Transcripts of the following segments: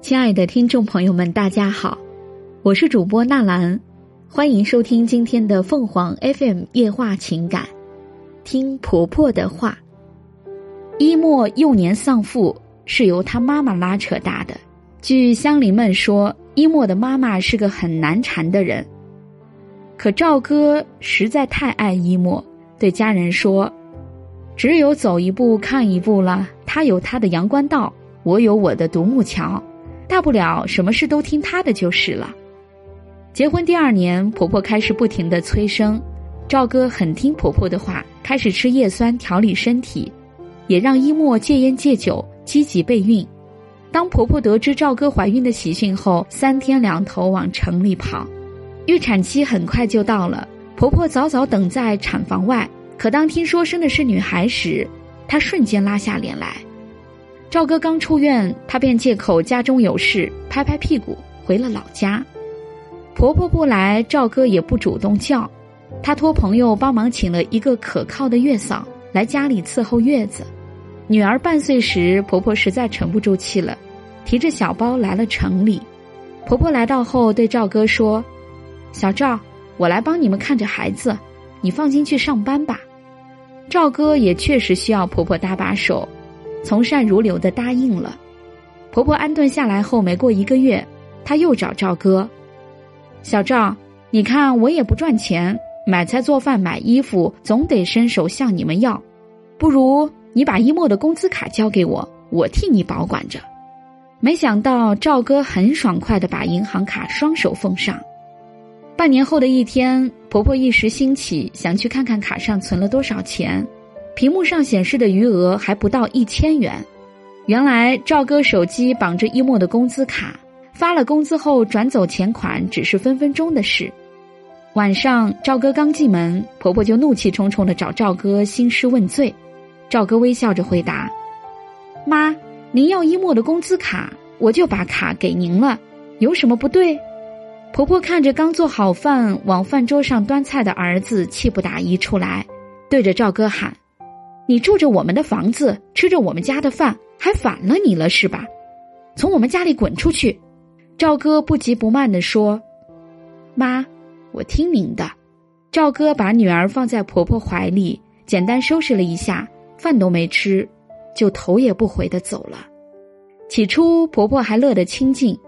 亲爱的听众朋友们，大家好，我是主播纳兰，欢迎收听今天的凤凰 FM 夜话情感，听婆婆的话。一莫幼年丧父，是由他妈妈拉扯大的。据乡邻们说，一莫的妈妈是个很难缠的人。可赵哥实在太爱一莫，对家人说：“只有走一步看一步了。他有他的阳关道，我有我的独木桥。”大不了什么事都听她的就是了。结婚第二年，婆婆开始不停的催生，赵哥很听婆婆的话，开始吃叶酸调理身体，也让一莫戒烟戒酒，积极备孕。当婆婆得知赵哥怀孕的喜讯后，三天两头往城里跑。预产期很快就到了，婆婆早早等在产房外，可当听说生的是女孩时，她瞬间拉下脸来。赵哥刚出院，他便借口家中有事，拍拍屁股回了老家。婆婆不来，赵哥也不主动叫，他托朋友帮忙请了一个可靠的月嫂来家里伺候月子。女儿半岁时，婆婆实在沉不住气了，提着小包来了城里。婆婆来到后，对赵哥说：“小赵，我来帮你们看着孩子，你放心去上班吧。”赵哥也确实需要婆婆搭把手。从善如流的答应了，婆婆安顿下来后，没过一个月，她又找赵哥。小赵，你看我也不赚钱，买菜做饭买衣服总得伸手向你们要，不如你把一莫的工资卡交给我，我替你保管着。没想到赵哥很爽快的把银行卡双手奉上。半年后的一天，婆婆一时兴起，想去看看卡上存了多少钱。屏幕上显示的余额还不到一千元，原来赵哥手机绑着一莫的工资卡，发了工资后转走钱款只是分分钟的事。晚上赵哥刚进门，婆婆就怒气冲冲的找赵哥兴师问罪。赵哥微笑着回答：“妈，您要一莫的工资卡，我就把卡给您了，有什么不对？”婆婆看着刚做好饭往饭桌上端菜的儿子，气不打一处来，对着赵哥喊。你住着我们的房子，吃着我们家的饭，还反了你了是吧？从我们家里滚出去！赵哥不急不慢地说：“妈，我听您的。”赵哥把女儿放在婆婆怀里，简单收拾了一下，饭都没吃，就头也不回的走了。起初婆婆还乐得清静，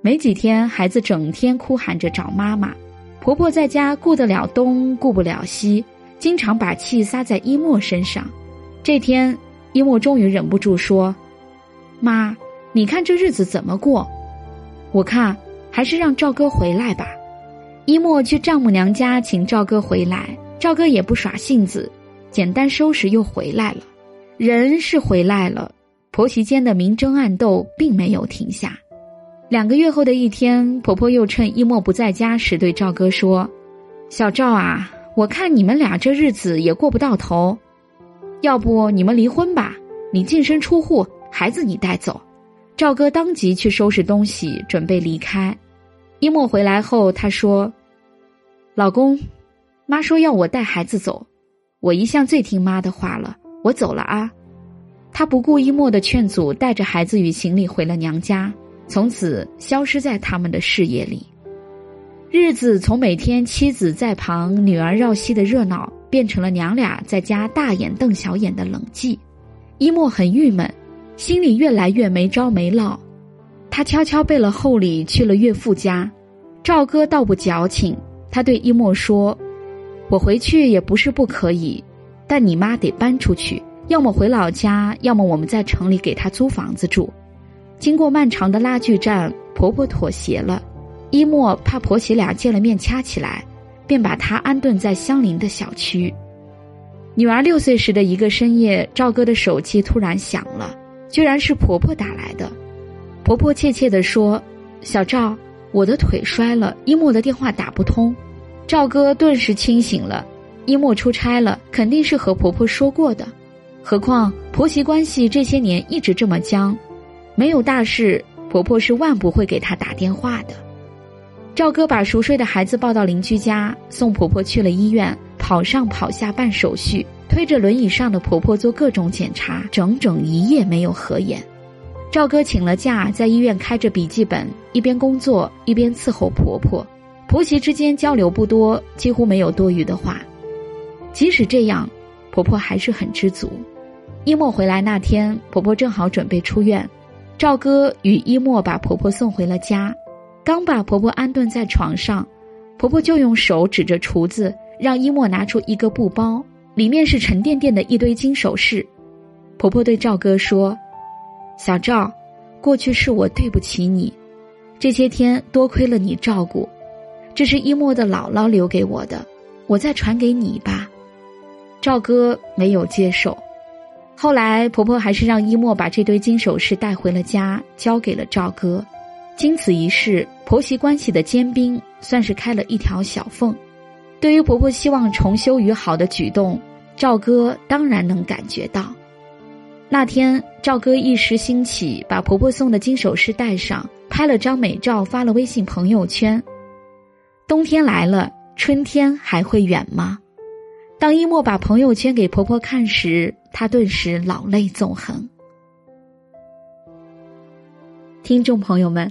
没几天，孩子整天哭喊着找妈妈，婆婆在家顾得了东，顾不了西。经常把气撒在一莫身上。这天，一莫终于忍不住说：“妈，你看这日子怎么过？我看还是让赵哥回来吧。”一莫去丈母娘家请赵哥回来，赵哥也不耍性子，简单收拾又回来了。人是回来了，婆媳间的明争暗斗并没有停下。两个月后的一天，婆婆又趁一莫不在家时对赵哥说：“小赵啊。”我看你们俩这日子也过不到头，要不你们离婚吧？你净身出户，孩子你带走。赵哥当即去收拾东西，准备离开。一莫回来后，他说：“老公，妈说要我带孩子走，我一向最听妈的话了，我走了啊。”他不顾一莫的劝阻，带着孩子与行李回了娘家，从此消失在他们的视野里。日子从每天妻子在旁、女儿绕膝的热闹，变成了娘俩在家大眼瞪小眼的冷寂。一莫很郁闷，心里越来越没招没落。他悄悄备了厚礼去了岳父家。赵哥倒不矫情，他对一莫说：“我回去也不是不可以，但你妈得搬出去，要么回老家，要么我们在城里给她租房子住。”经过漫长的拉锯战，婆婆妥协了。一莫怕婆媳俩见了面掐起来，便把她安顿在相邻的小区。女儿六岁时的一个深夜，赵哥的手机突然响了，居然是婆婆打来的。婆婆怯怯地说：“小赵，我的腿摔了，一莫的电话打不通。”赵哥顿时清醒了，一莫出差了，肯定是和婆婆说过的。何况婆媳关系这些年一直这么僵，没有大事，婆婆是万不会给她打电话的。赵哥把熟睡的孩子抱到邻居家，送婆婆去了医院，跑上跑下办手续，推着轮椅上的婆婆做各种检查，整整一夜没有合眼。赵哥请了假，在医院开着笔记本，一边工作一边伺候婆婆。婆媳之间交流不多，几乎没有多余的话。即使这样，婆婆还是很知足。一莫回来那天，婆婆正好准备出院，赵哥与一莫把婆婆送回了家。刚把婆婆安顿在床上，婆婆就用手指着厨子，让一莫拿出一个布包，里面是沉甸甸的一堆金首饰。婆婆对赵哥说。小赵，过去是我对不起你，这些天多亏了你照顾，这是一莫的姥姥留给我的，我再传给你吧。赵哥没有接受，后来婆婆还是让一莫把这堆金首饰带回了家，交给了赵哥。经此一事，婆媳关系的坚冰算是开了一条小缝。对于婆婆希望重修于好的举动，赵哥当然能感觉到。那天，赵哥一时兴起，把婆婆送的金首饰戴上，拍了张美照，发了微信朋友圈。冬天来了，春天还会远吗？当一莫把朋友圈给婆婆看时，她顿时老泪纵横。听众朋友们，